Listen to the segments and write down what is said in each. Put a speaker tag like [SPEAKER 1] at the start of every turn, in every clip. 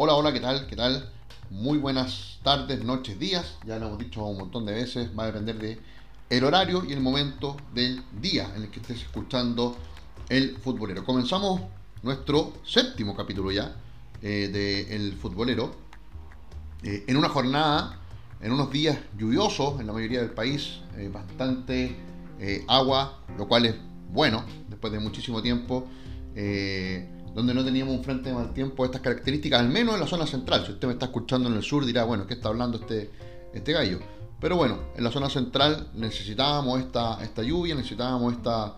[SPEAKER 1] Hola, hola, ¿qué tal? ¿Qué tal? Muy buenas tardes, noches, días. Ya lo hemos dicho un montón de veces. Va a depender de el horario y el momento del día en el que estés escuchando el futbolero. Comenzamos nuestro séptimo capítulo ya eh, de El Futbolero. Eh, en una jornada, en unos días lluviosos en la mayoría del país, eh, bastante eh, agua, lo cual es bueno, después de muchísimo tiempo, donde no teníamos un frente de mal tiempo de estas características, al menos en la zona central. Si usted me está escuchando en el sur, dirá, bueno, ¿qué está hablando este, este gallo? Pero bueno, en la zona central necesitábamos esta, esta lluvia, necesitábamos esta,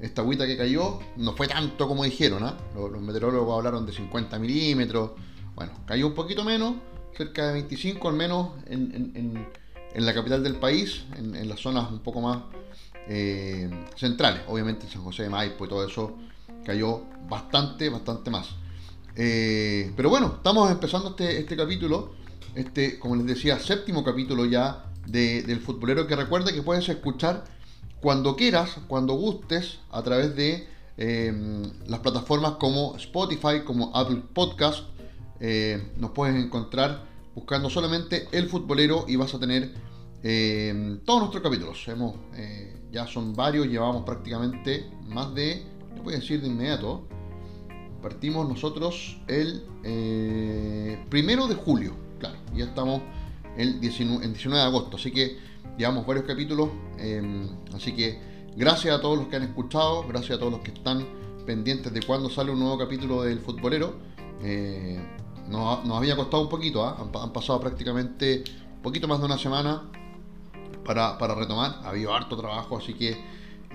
[SPEAKER 1] esta agüita que cayó. No fue tanto como dijeron, ¿ah? los, meteorólogos hablaron de 50 milímetros. Bueno, cayó un poquito menos, cerca de 25 al menos en, en- en- la capital del país, en, en las zonas un poco más eh, centrales. Obviamente San José de Maipo y todo eso cayó bastante, bastante más. Eh, pero bueno, estamos empezando este, este capítulo, este, como les decía, séptimo capítulo ya de- del futbolero que recuerda que puedes escuchar cuando quieras, cuando gustes, a través de eh, las plataformas como Spotify, como Apple Podcast. Eh, nos puedes encontrar buscando solamente el futbolero y vas a tener eh, todos nuestros capítulos. Hemos, eh, ya son varios, llevamos prácticamente más de, voy a decir de inmediato, partimos nosotros el eh, primero de julio, claro, ya estamos el 19, el 19 de agosto, así que llevamos varios capítulos, eh, así que gracias a todos los que han escuchado, gracias a todos los que están pendientes de cuándo sale un nuevo capítulo del futbolero. Eh, nos, nos había costado un poquito, ¿ah? han pasado prácticamente un poquito más de una semana para, para retomar, ha habido harto trabajo, así que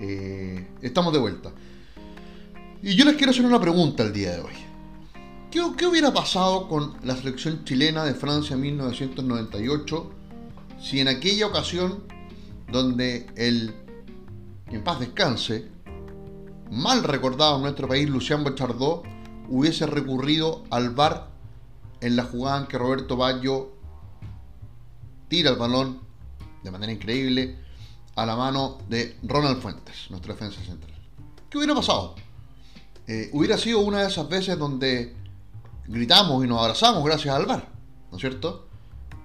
[SPEAKER 1] eh, estamos de vuelta. Y yo les quiero hacer una pregunta el día de hoy. ¿Qué, qué hubiera pasado con la selección chilena de Francia 1998 si en aquella ocasión donde el, en paz descanse, mal recordado en nuestro país, Lucián Bochardó, hubiese recurrido al VAR en la jugada en que Roberto Baggio tira el balón de manera increíble a la mano de Ronald Fuentes, nuestra defensa central? ¿Qué hubiera pasado? Eh, hubiera sido una de esas veces donde gritamos y nos abrazamos gracias al VAR, ¿no es cierto?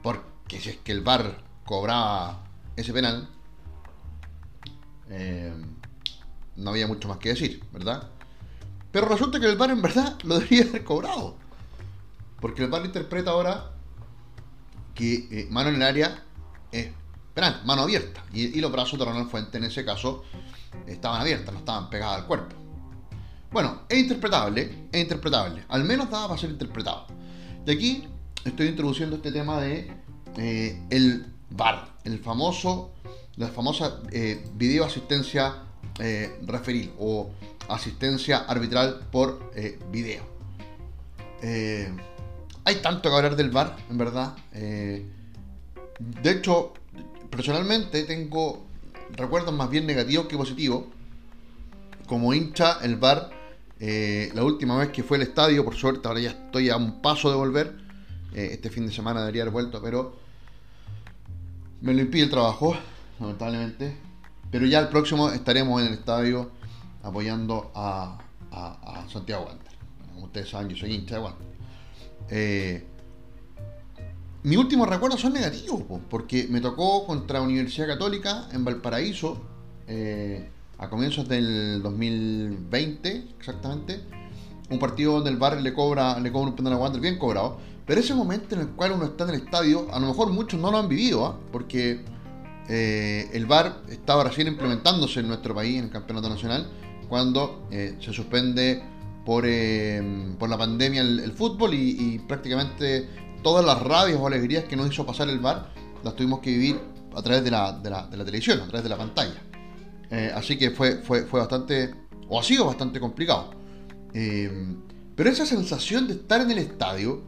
[SPEAKER 1] Porque si es que el VAR cobraba ese penal, eh, no había mucho más que decir, ¿verdad? Pero resulta que el VAR en verdad lo debería haber cobrado. Porque el VAR interpreta ahora que eh, mano en el área es penal, mano abierta. Y, y los brazos de Ronald Fuente en ese caso estaban abiertas, no estaban pegadas al cuerpo. Bueno, es interpretable, es interpretable. Al menos daba para ser interpretado. Y aquí estoy introduciendo este tema de eh, el VAR, el famoso, la famosa eh, video asistencia eh, referil o asistencia arbitral por eh, video. Hay tanto que hablar del VAR, en verdad. De hecho, personalmente tengo recuerdos más bien negativos que positivos. Como hincha, el VAR, eh, la última vez que fue al estadio, por suerte, ahora ya estoy a un paso de volver. Eh, este fin de semana debería haber vuelto, pero me lo impide el trabajo, lamentablemente. Pero ya el próximo estaremos en el estadio apoyando a, Santiago Wander. Como ustedes saben, yo soy hincha de Wander. Eh, mis últimos recuerdos son negativos, po, porque me tocó contra Universidad Católica en Valparaíso eh, a comienzos del 2020, exactamente. Un partido donde el bar le cobra, le cobra un penal a Wander bien cobrado. Pero ese momento en el cual uno está en el estadio, a lo mejor muchos no lo han vivido, ¿ah? porque eh, el VAR estaba recién implementándose en nuestro país, en el campeonato nacional, cuando eh, se suspende por, eh, por la pandemia el, el fútbol y, y prácticamente todas las rabias o alegrías que nos hizo pasar el VAR las tuvimos que vivir a través de la, de la, de la televisión, a través de la pantalla. Eh, así que fue, fue, fue bastante, o ha sido bastante complicado. Eh, pero esa sensación de estar en el estadio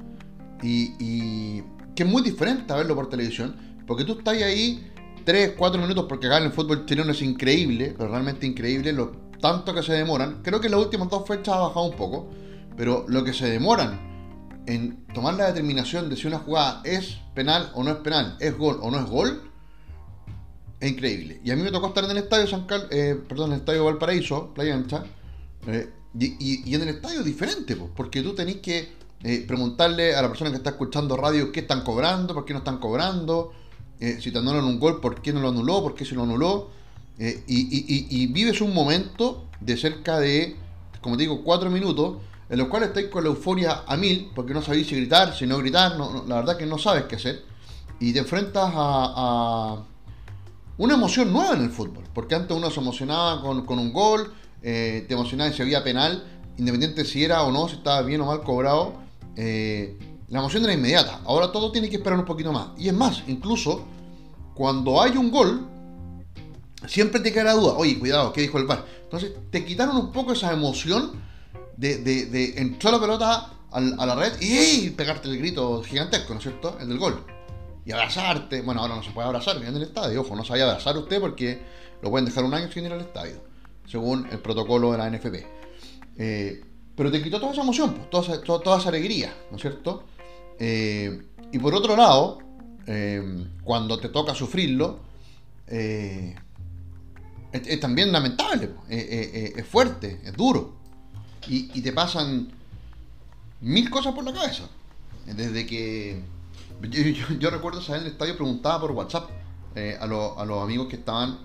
[SPEAKER 1] y, que es muy diferente a verlo por televisión, porque tú estás ahí 3, 4 minutos, porque acá en el fútbol chileno es increíble, pero realmente increíble lo tanto que se demoran. Creo que en las últimas dos fechas ha bajado un poco, pero lo que se demoran en tomar la determinación de si una jugada es penal o no es penal, es gol o no es gol, es increíble. Y a mí me tocó estar en el estadio San Cal- eh, perdón, en el estadio Valparaíso, Playa Ancha, eh, y, en el estadio es diferente, pues, porque tú tenés que eh, preguntarle a la persona que está escuchando radio qué están cobrando, por qué no están cobrando, eh, si te anulan un gol, por qué no lo anuló, por qué se lo anuló. Y, vives un momento de cerca de, como te digo, cuatro minutos, en los cuales estáis con la euforia a mil, porque no sabéis si gritar, si no gritar, la verdad que no sabes qué hacer, y te enfrentas a, una emoción nueva en el fútbol, porque antes uno se emocionaba con, un gol, te emocionaba si había penal, independiente si era o no, si estaba bien o mal cobrado, eh, la emoción era inmediata. Ahora todo tiene que esperar un poquito más. Y es más, incluso cuando hay un gol, siempre te queda la duda, oye, cuidado, ¿qué dijo el VAR? Entonces te quitaron un poco esa emoción de, de, entrar la pelota a, la red y pegarte el grito gigantesco, ¿no es cierto? El del gol. Y abrazarte. Bueno, ahora no se puede abrazar en el estadio. Ojo, no se vaya a abrazar usted porque lo pueden dejar un año sin ir al estadio, según el protocolo de la NFP. Eh, pero te quitó toda esa emoción, pues, toda, esa, toda, esa alegría, ¿no es cierto? Eh, y por otro lado, eh, cuando te toca sufrirlo, es, también lamentable, pues, es fuerte, es duro. Y, te pasan mil cosas por la cabeza. Desde que. Yo, recuerdo saber en el estadio preguntaba por WhatsApp a, a, los amigos que estaban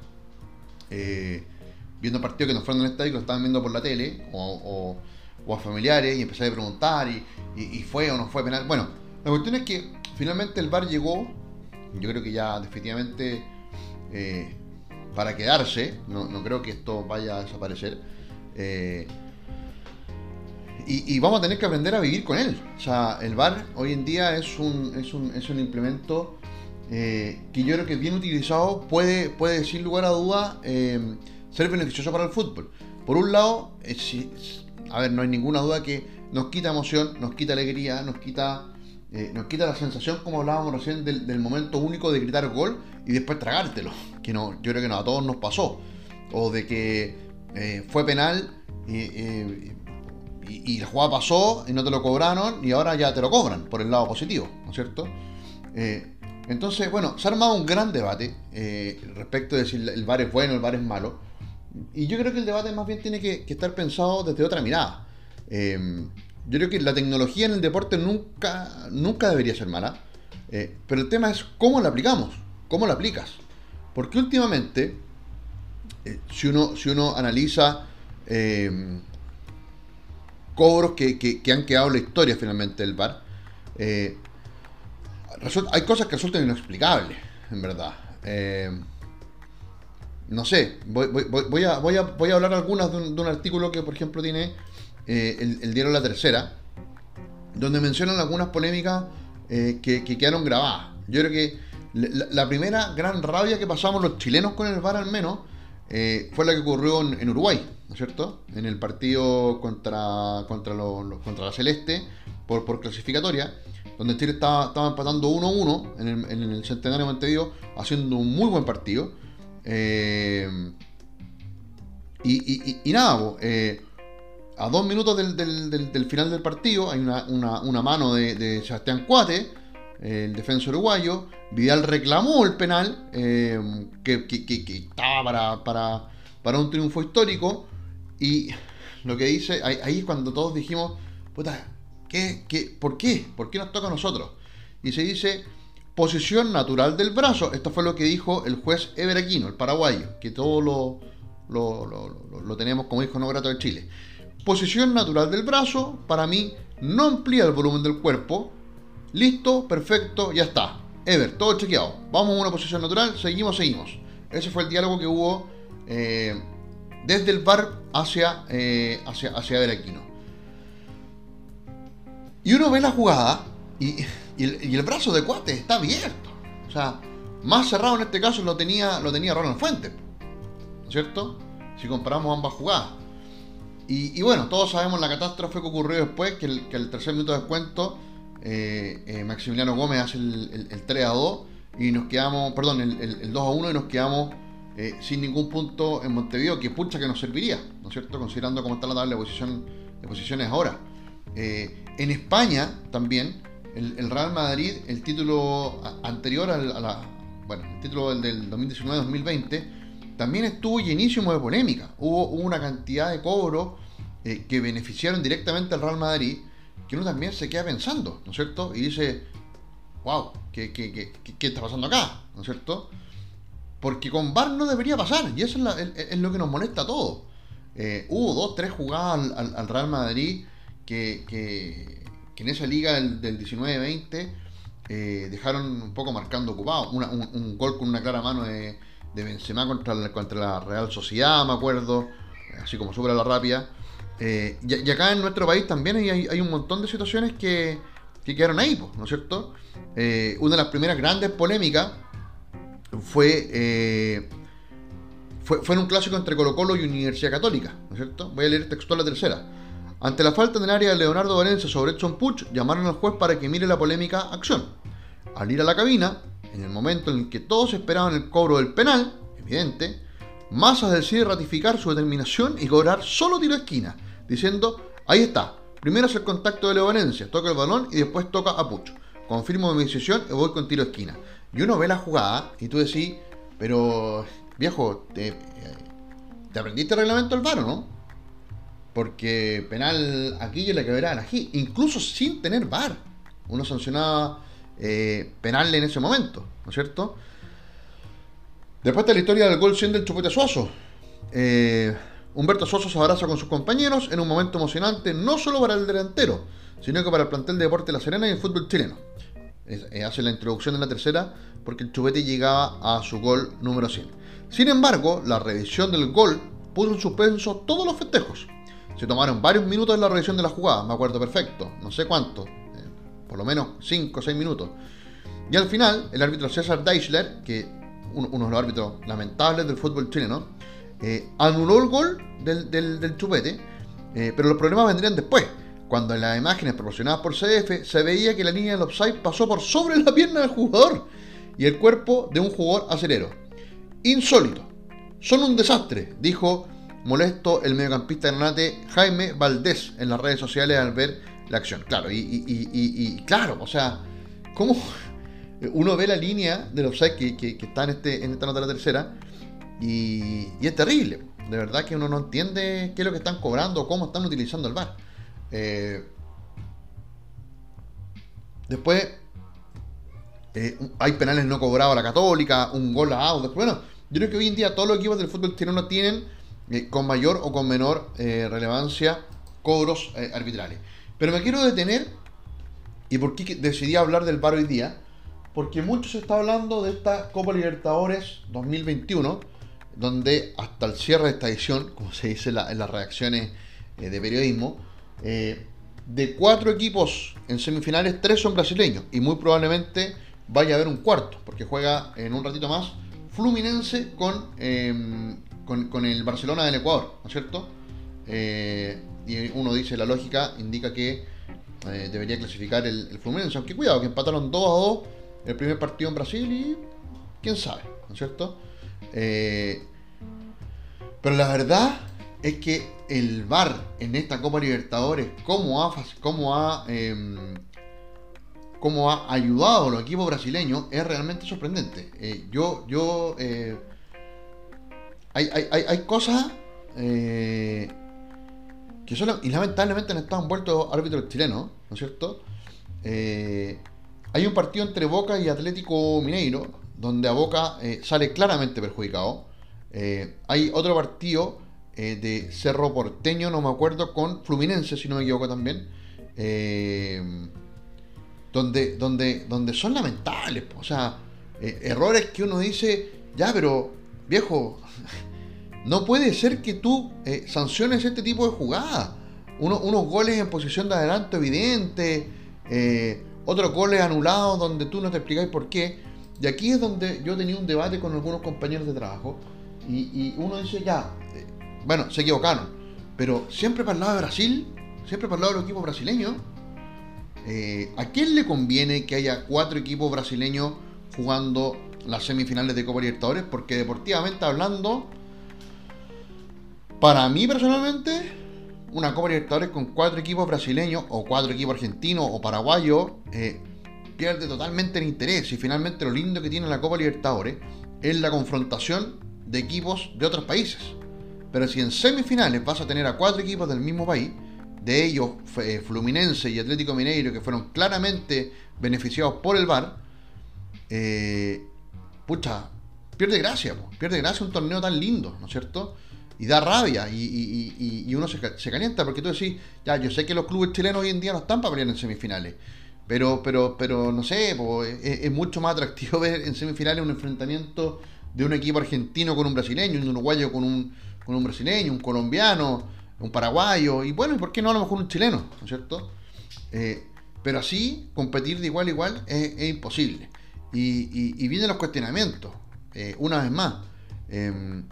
[SPEAKER 1] viendo partidos que no fueron en el estadio, que lo estaban viendo por la tele, o, a familiares, y empecé a preguntar, y, fue o no fue penal. Bueno, la cuestión es que finalmente el VAR llegó, yo creo que ya definitivamente eh, para quedarse, no, creo que esto vaya a desaparecer. Eh, y, vamos a tener que aprender a vivir con él. O sea, el VAR hoy en día es un, es un, es un implemento eh, que yo creo que bien utilizado puede, puede sin lugar a duda ser beneficioso para el fútbol. Por un lado, a ver, no hay ninguna duda que nos quita emoción, nos quita alegría, nos quita, eh, nos quita la sensación, como hablábamos recién, del, momento único de gritar gol y después tragártelo. Que no, yo creo que no, a todos nos pasó. O de que eh, fue penal y, y, la jugada pasó y no te lo cobraron y ahora ya te lo cobran por el lado positivo, ¿no es cierto? Eh, entonces, bueno, se ha armado un gran debate respecto de si el VAR es bueno, el VAR es malo. Y yo creo que el debate más bien tiene que, estar pensado desde otra mirada. Em, yo creo que la tecnología en el deporte nunca, nunca debería ser mala, eh, pero el tema es cómo la aplicamos, cómo la aplicas. Porque últimamente, eh, si, uno, si uno analiza cobros que, han quedado en la historia finalmente del bar, eh, hay cosas que resultan inexplicables, en verdad. Em, no sé, voy, a, voy, a, voy a hablar algunas de un, artículo que, por ejemplo, tiene eh, el, diario La Tercera, donde mencionan algunas polémicas eh, que, quedaron grabadas. Yo creo que la, primera gran rabia que pasamos los chilenos con el VAR al menos eh, fue la que ocurrió en, Uruguay, ¿no es cierto? En el partido contra, contra, contra la Celeste por, por clasificatoria, donde Chile estaba, estaba empatando 1-1 en el, en el Centenario de Montevideo, haciendo un muy buen partido eh, y, nada, eh, a dos minutos del, final del partido hay una, mano de, Sebastián Cuate, el defensor uruguayo. Vidal reclamó el penal eh, que, estaba para, para, un triunfo histórico. Y lo que dice, ahí, es cuando todos dijimos, puta, ¿qué, qué, ¿por qué? ¿Por qué nos toca a nosotros? Y se dice, posición natural del brazo. Esto fue lo que dijo el juez Everaquino, el paraguayo, que todo lo, lo, tenemos como hijo no grato de Chile. Posición natural del brazo, para mí, no amplía el volumen del cuerpo. Listo, perfecto, ya está. Ever, todo chequeado. Vamos a una posición natural, seguimos, seguimos. Ese fue el diálogo que hubo eh, desde el bar hacia, eh, hacia, hacia Everaquino. Y uno ve la jugada y y el, brazo de Cuate está abierto. O sea, más cerrado en este caso lo tenía, lo tenía Ronald Fuentes. ¿Cierto? Si comparamos ambas jugadas. Y, bueno, todos sabemos la catástrofe que ocurrió después, que el, el tercer minuto de descuento, eh, eh, Maximiliano Gómez hace el, 3 a 2 y nos quedamos, perdón, el, 2 a 1 y nos quedamos eh, sin ningún punto en Montevideo, que pucha que nos serviría, ¿no es cierto? Considerando cómo está la tabla de, posiciones ahora. en España también el, Real Madrid, el título anterior al, bueno, el título del, 2019-2020, también estuvo llenísimo de polémica. Hubo, una cantidad de cobros eh, que beneficiaron directamente al Real Madrid que uno también se queda pensando, ¿no es cierto? Y dice, wow, ¿qué, qué, está pasando acá? ¿No es cierto? Porque con VAR no debería pasar, y eso es, lo que nos molesta a todos. Eh, hubo dos, tres jugadas al, Real Madrid que, en esa liga del, 19-20 eh, dejaron un poco marcando ocupado. un, gol con una clara mano de, de Benzema contra la, la Real Sociedad, me acuerdo, así como sobre la rápida. Eh, y, acá en nuestro país también hay, un montón de situaciones que, quedaron ahí, ¿no es cierto? Una de las primeras grandes polémicas fue, eh, fue, fue, en un clásico entre Colo Colo y Universidad Católica, ¿no es cierto? Voy a leer textual la tercera. Ante la falta en el área de Leonardo Valencia sobre Edson Puch, llamaron al juez para que mire la polémica acción. Al ir a la cabina, en el momento en que todos esperaban el cobro del penal, evidente, Massa decide ratificar su determinación y cobrar solo tiro de esquina, diciendo, ahí está, primero hace el contacto de Leo Valencia, toca el balón y después toca a Pucho. Confirmo mi decisión y voy con tiro de esquina. Y uno ve la jugada y tú decís, pero viejo, ¿te, aprendiste el reglamento del VAR no? Porque penal aquí y la que verán aquí, incluso sin tener VAR. Uno sancionaba eh, penal en ese momento, ¿no es cierto? Después de la historia del gol 100 del Chupete Suazo. Eh, Humberto Suazo se abraza con sus compañeros en un momento emocionante, no solo para el delantero, sino que para el plantel de Deporte La Serena y el fútbol chileno. Eh, hace la introducción de la tercera porque el Chupete llegaba a su gol número 100. Sin embargo, la revisión del gol puso en suspenso todos los festejos. Se tomaron varios minutos en la revisión de la jugada, me acuerdo perfecto, no sé cuánto, por lo menos 5 o 6 minutos. Y al final, el árbitro César Deichler, que uno, de los árbitros lamentables del fútbol chileno, eh, anuló el gol del, chupete, eh, pero los problemas vendrían después, cuando en las imágenes proporcionadas por CF se veía que la línea del offside pasó por sobre la pierna del jugador y el cuerpo de un jugador acerero. Insólito. Son un desastre, dijo molesto el mediocampista granate Jaime Valdés en las redes sociales al ver la acción. Claro, y, claro, o sea, ¿cómo uno ve la línea de los que, que, está en, este, en esta nota de la tercera y, es terrible? De verdad que uno no entiende qué es lo que están cobrando, cómo están utilizando el bar. Eh, después, eh, hay penales no cobrados a la Católica, un gol a Audax. Bueno, yo creo que hoy en día todos los equipos del fútbol chileno tienen, eh, con mayor o con menor relevancia, cobros arbitrales. Pero me quiero detener, y por qué decidí hablar del VAR hoy día, porque mucho se está hablando de esta Copa Libertadores 2021, donde hasta el cierre de esta edición, como se dice en las reacciones de periodismo, eh, de cuatro equipos en semifinales, tres son brasileños, y muy probablemente vaya a haber un cuarto, porque juega en un ratito más Fluminense con, em, con, el Barcelona del Ecuador, ¿no es cierto? Eh, y uno dice, la lógica indica que eh, debería clasificar el, Fluminense, aunque cuidado, que empataron 2 a 2 el primer partido en Brasil y quién sabe, ¿no es cierto? Pero la verdad es que el VAR en esta Copa Libertadores, cómo ha, cómo ha, em, cómo ha ayudado a los equipos brasileños, es realmente sorprendente. Eh, yo, yo, hay, hay, hay, cosas que y lamentablemente han estado envueltos árbitros chilenos, ¿no es cierto? Eh, hay un partido entre Boca y Atlético Mineiro, donde a Boca eh, sale claramente perjudicado. Eh, hay otro partido de Cerro Porteño, no me acuerdo, con Fluminense, si no me equivoco también, donde, donde, donde son lamentables, o sea, errores que uno dice, ya, pero viejo, no puede ser que tú eh, sanciones este tipo de jugadas. unos goles en posición de adelanto evidente, eh, otros goles anulados donde tú no te explicáis por qué. Y aquí es donde yo tenía un debate con algunos compañeros de trabajo y, uno dice, ya, eh, bueno, se equivocaron, pero siempre para el lado de Brasil, siempre para el lado de los equipos brasileños, ¿a quién le conviene que haya cuatro equipos brasileños jugando las semifinales de Copa Libertadores? Porque deportivamente hablando para mí personalmente, una Copa Libertadores con cuatro equipos brasileños o cuatro equipos argentinos o paraguayos eh, pierde totalmente el interés. Y finalmente lo lindo que tiene la Copa Libertadores es la confrontación de equipos de otros países. Pero si en semifinales vas a tener a cuatro equipos del mismo país, de ellos, eh, Fluminense y Atlético Mineiro, que fueron claramente beneficiados por el VAR, eh, pucha, pierde gracia, pierde gracia un torneo tan lindo, ¿no es cierto? Y da rabia y, uno se, calienta porque tú decís, ya, yo sé que los clubes chilenos hoy en día no están para pelear en semifinales, pero, pero, pero no sé, es, mucho más atractivo ver en semifinales un enfrentamiento de un equipo argentino con un brasileño, un uruguayo con un, con un brasileño, un colombiano, un paraguayo, y bueno, ¿y por qué no a lo mejor un chileno? ¿No es cierto? Eh, pero así, competir de igual a igual es, imposible. Y, vienen los cuestionamientos, eh, una vez más. Em,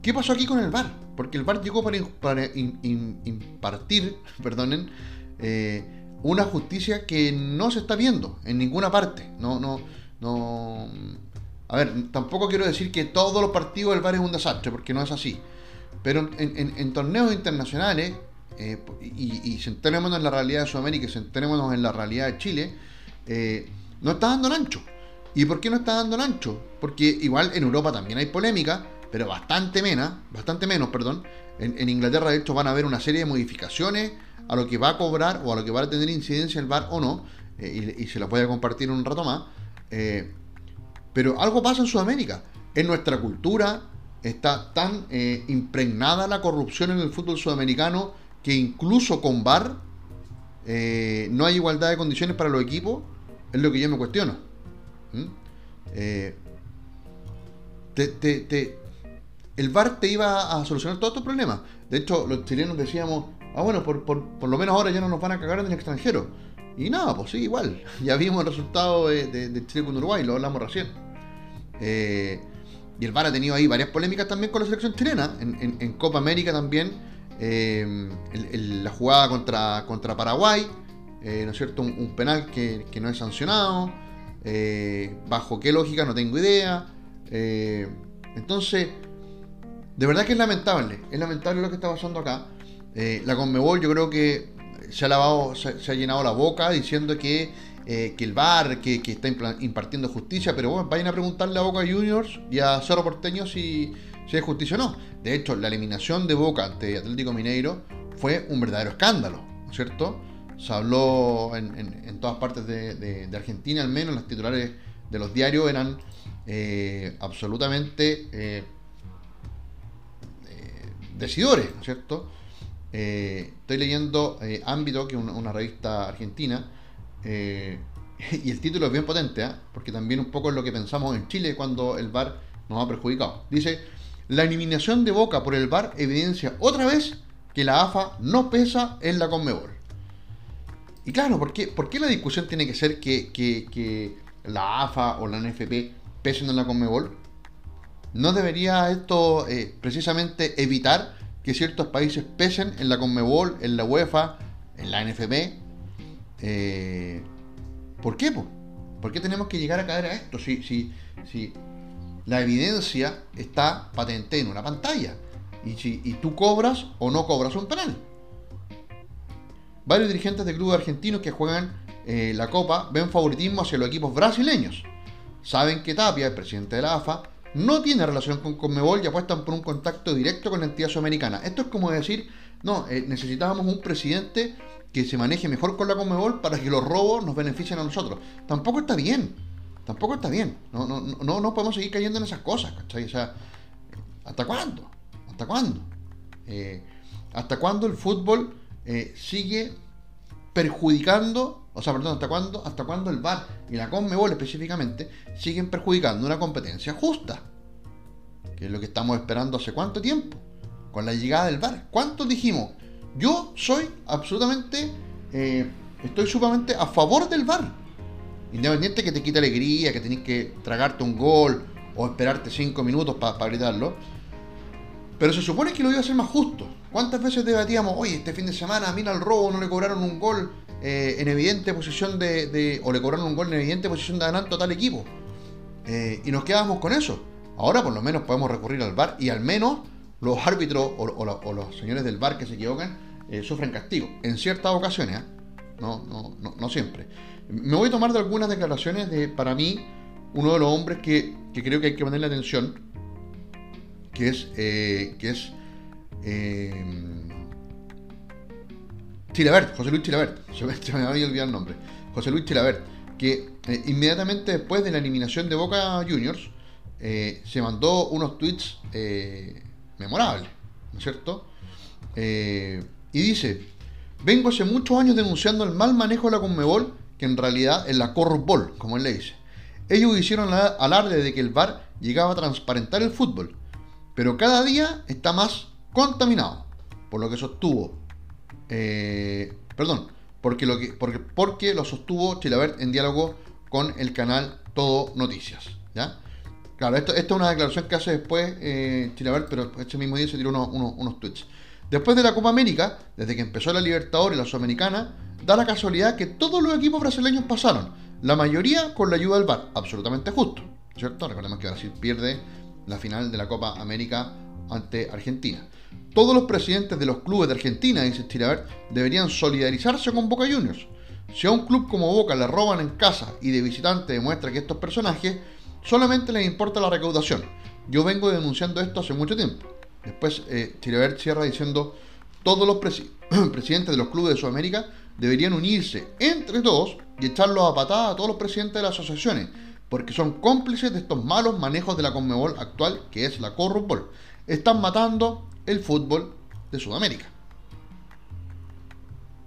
[SPEAKER 1] ¿Qué pasó aquí con el VAR? Porque el VAR llegó para, impartir, perdonen, eh, una justicia que no se está viendo en ninguna parte. No, no, no. A ver, tampoco quiero decir que todos los partidos del VAR es un desastre, porque no es así. Pero en, torneos internacionales, eh, y, y centrémonos en la realidad de Sudamérica y centrémonos en la realidad de Chile, eh, no está dando el ancho. ¿Y por qué no está dando el ancho? Porque igual en Europa también hay polémica, pero bastante menos, bastante menos, perdón. En, Inglaterra, de hecho, van a haber una serie de modificaciones a lo que va a cobrar o a lo que va a tener incidencia el VAR o no, eh, y, se la puede compartir un rato más. Pero algo pasa en Sudamérica. En nuestra cultura está tan eh, impregnada la corrupción en el fútbol sudamericano que incluso con VAR no hay igualdad de condiciones para los equipos, es lo que yo me cuestiono. ¿Mm? te, el VAR te iba a solucionar todos estos problemas. De hecho, los chilenos decíamos, ah, bueno, por, lo menos ahora ya no nos van a cagar en el extranjero. Y nada, pues sí, igual. Ya vimos el resultado de, Chile con Uruguay, lo hablamos recién. Eh, y el VAR ha tenido ahí varias polémicas también con la selección chilena. En, Copa América también, eh, la jugada contra, contra Paraguay, eh, ¿no es cierto? Un, penal que, que, no es sancionado. ¿Bajo qué lógica? No tengo idea. entonces de verdad que es lamentable, es lamentable lo que está pasando acá. Eh, la Conmebol yo creo que se ha lavado, se, ha llenado la boca diciendo que, eh, el VAR, que, está impartiendo justicia, pero vayan a preguntarle a Boca Juniors y a Cerro Porteño si, si hay justicia o no. De hecho, la eliminación de Boca ante Atlético Mineiro fue un verdadero escándalo, ¿no es cierto? Se habló en, todas partes de, Argentina, al menos los titulares de los diarios eran eh, absolutamente decidores, ¿no es cierto? Eh, estoy leyendo eh, Ámbito, que es una, revista argentina, eh, y el título es bien potente, porque también un poco es lo que pensamos en Chile cuando el VAR nos ha perjudicado. Dice, la eliminación de Boca por el VAR evidencia otra vez que la AFA no pesa en la Conmebol. Y claro, ¿por qué, ¿por qué la discusión tiene que ser que, que la AFA o la NFP pesen en la Conmebol? ¿No debería esto eh, precisamente evitar que ciertos países pesen en la Conmebol, en la UEFA, en la NFP? Eh, ¿Por qué? ¿Por qué tenemos que llegar a caer a esto? Si, la evidencia está patente en una pantalla y tú cobras o no cobras un penal. Varios dirigentes de clubes argentinos que juegan eh, la Copa ven favoritismo hacia los equipos brasileños. Saben que Tapia, el presidente de la AFA, no tiene relación con Conmebol y apuestan por un contacto directo con la entidad sudamericana. Esto es como decir, no, eh, necesitábamos un presidente que se maneje mejor con la Conmebol para que los robos nos beneficien a nosotros. Tampoco está bien, tampoco está bien. No, no, no, no podemos seguir cayendo en esas cosas, ¿cachai? O sea, ¿hasta cuándo? ¿Hasta cuándo? Eh, ¿Hasta cuándo el fútbol eh, sigue perjudicando, o sea, perdón, hasta cuándo, hasta cuándo el VAR y la Conmebol específicamente siguen perjudicando una competencia justa, que es lo que estamos esperando hace cuánto tiempo, con la llegada del VAR. ¿Cuántos dijimos? Yo soy absolutamente, eh, estoy sumamente a favor del VAR, independiente que te quite alegría, que tenés que tragarte un gol o esperarte cinco minutos para gritarlo pero se supone que lo iba a hacer más justo. ¿Cuántas veces debatíamos, oye, este fin de semana, mira el robo, no le cobraron un gol eh, en evidente posición de, o le cobraron un gol en evidente posición de adelanto a tal equipo? Eh, y nos quedábamos con eso. Ahora por lo menos podemos recurrir al VAR y al menos los árbitros o, los señores del VAR que se equivocan eh, sufren castigo. En ciertas ocasiones, no, no, no, no, siempre. Me voy a tomar de algunas declaraciones de, para mí, uno de los hombres que, que creo que hay que ponerle atención que es, eh, que es eh, Chilabert, José Luis Chilabert, se me, había olvidado el nombre, José Luis Chilabert, que eh, inmediatamente después de la eliminación de Boca Juniors, eh, se mandó unos tweets eh, memorables, ¿no es cierto? Eh, y dice, vengo hace muchos años denunciando el mal manejo de la Conmebol, que en realidad es la Corrupbol, como él le dice. Ellos hicieron alarde de que el VAR llegaba a transparentar el fútbol, pero cada día está más contaminado, por lo que sostuvo, eh, perdón, porque lo, que, porque, porque lo sostuvo Chilabert en diálogo con el canal Todo Noticias, ¿ya? Claro, esto, es una declaración que hace después eh, pero este mismo día se tiró unos, tweets. Después de la Copa América, desde que empezó la Libertadores y la Sudamericana, da la casualidad que todos los equipos brasileños pasaron, la mayoría con la ayuda del VAR, absolutamente justo, ¿cierto? Recordemos que Brasil pierde la final de la Copa América ante Argentina. Todos los presidentes de los clubes de Argentina, dice Chilabert, deberían solidarizarse con Boca Juniors. Si a un club como Boca le roban en casa y de visitante demuestra que estos personajes solamente les importa la recaudación. Yo vengo denunciando esto hace mucho tiempo. Después eh, Chilabert cierra diciendo, todos los presi presidentes de los clubes de Sudamérica deberían unirse entre todos y echarlos a patada a todos los presidentes de las asociaciones, porque son cómplices de estos malos manejos de la Conmebol actual, que es la Corrupbol. Están matando el fútbol de Sudamérica.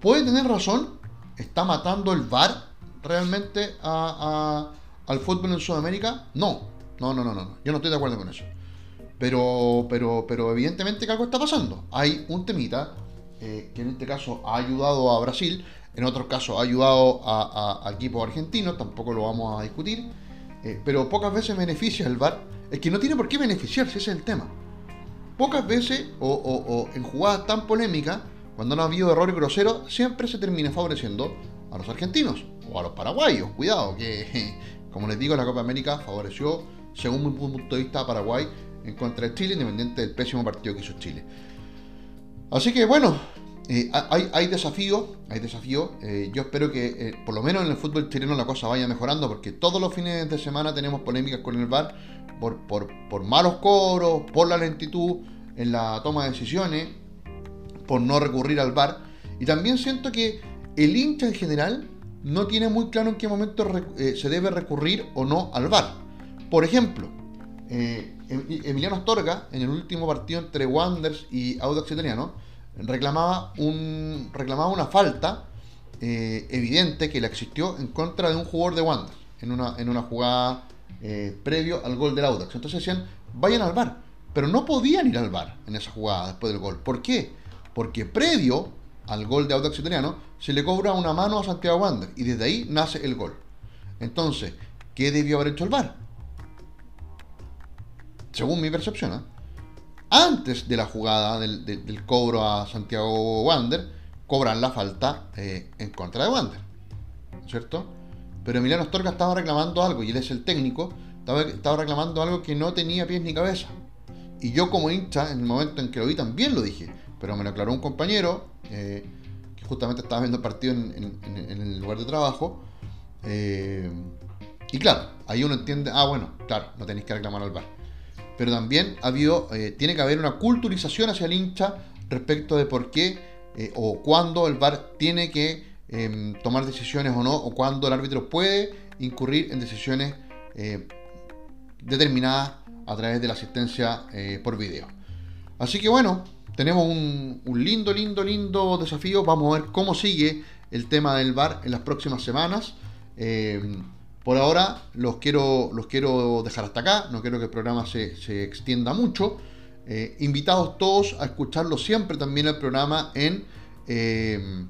[SPEAKER 1] ¿Puede tener razón? ¿Está matando el VAR realmente a, al fútbol en Sudamérica? No, no, no, no, no. Yo no estoy de acuerdo con eso. Pero, pero, pero evidentemente que algo está pasando. Hay un temita eh, que en este caso ha ayudado a Brasil, en otros casos ha ayudado a, equipos argentinos, tampoco lo vamos a discutir, eh, pero pocas veces beneficia el VAR. Es que no tiene por qué beneficiarse, ese es el tema. Pocas veces, o, o, en jugadas tan polémicas, cuando no ha habido errores groseros, siempre se termina favoreciendo a los argentinos o a los paraguayos. Cuidado, que como les digo, la Copa América favoreció, según mi punto de vista, a Paraguay en contra de Chile, independiente del pésimo partido que hizo Chile. Así que bueno, eh, hay, hay desafíos, hay desafíos. Eh, yo espero que eh, por lo menos en el fútbol chileno la cosa vaya mejorando, porque todos los fines de semana tenemos polémicas con el VAR por malos cobros, por la lentitud en la toma de decisiones, por no recurrir al VAR. Y también siento que el hincha en general no tiene muy claro en qué momento eh, se debe recurrir o no al VAR. Por ejemplo, eh, Emiliano Astorga, en el último partido entre Wanderers y Audax Italiano, reclamaba, un, reclamaba una falta eh, evidente que le existió en contra de un jugador de Wanderers en una, en una jugada previo al gol del Audax. Entonces decían, vayan al bar. Pero no podían ir al bar en esa jugada después del gol. ¿Por qué? Porque previo al gol de Audax Italiano se le cobra una mano a Santiago Wander y desde ahí nace el gol. Entonces, ¿qué debió haber hecho el bar? según mi percepción, ¿eh? antes de la jugada del, cobro a Santiago Wander, cobran la falta eh, en contra de Wander, ¿cierto? Pero Emiliano Astorga estaba reclamando algo, y él es el técnico, estaba, reclamando algo que no tenía pies ni cabeza. Y yo como hincha, en el momento en que lo vi, también lo dije, pero me lo aclaró un compañero, eh, justamente estaba viendo el partido en, en, el lugar de trabajo, eh, y claro, ahí uno entiende, ah, bueno, claro, no tenéis que reclamar al bar pero también ha habido, eh, tiene que haber una culturización hacia el hincha respecto de por qué eh, o cuándo el VAR tiene que eh, tomar decisiones o no, o cuándo el árbitro puede incurrir en decisiones determinadas a través de la asistencia por video. Así que bueno, tenemos un, lindo, lindo, lindo desafío. Vamos a ver cómo sigue el tema del VAR en las próximas semanas. Eh, por ahora los quiero, los quiero dejar hasta acá, no quiero que el programa se, se extienda mucho. Eh, invitados todos a escucharlo siempre también el programa en eh,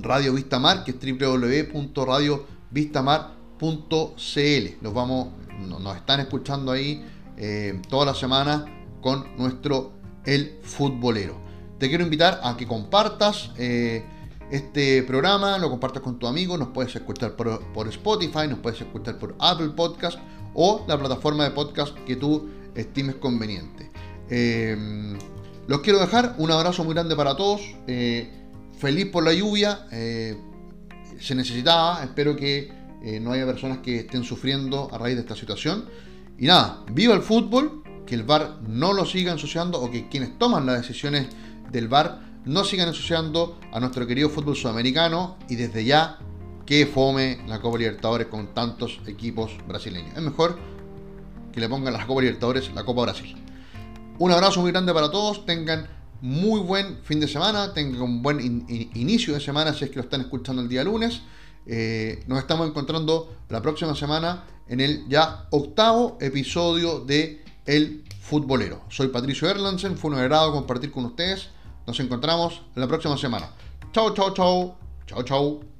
[SPEAKER 1] Radio Vistamar, que es www.radiovistamar.cl. Los vamos, nos están escuchando ahí eh, toda la semana con nuestro El Futbolero. Te quiero invitar a que compartas eh, este programa, lo compartas con tu amigo, nos puedes escuchar por, Spotify, nos puedes escuchar por Apple Podcast o la plataforma de podcast que tú estimes conveniente. Eh, los quiero dejar, un abrazo muy grande para todos, eh, feliz por la lluvia, se necesitaba, espero que no haya personas que estén sufriendo a raíz de esta situación. Y nada, viva el fútbol, que el VAR no lo siga ensuciando o que quienes toman las decisiones del VAR no sigan ensuciando a nuestro querido fútbol sudamericano y desde ya que fome la Copa Libertadores con tantos equipos brasileños. Es mejor que le pongan a la Copa Libertadores la Copa Brasil. Un abrazo muy grande para todos, tengan muy buen fin de semana, tengan un buen inicio de semana si es que lo están escuchando el día lunes. Eh, nos estamos encontrando la próxima semana en el ya octavo episodio de El Futbolero. Soy Patricio Erlandsen, fue un agrado compartir con ustedes. Nos encontramos la próxima semana. Chao, chao, chao. Chao, chao.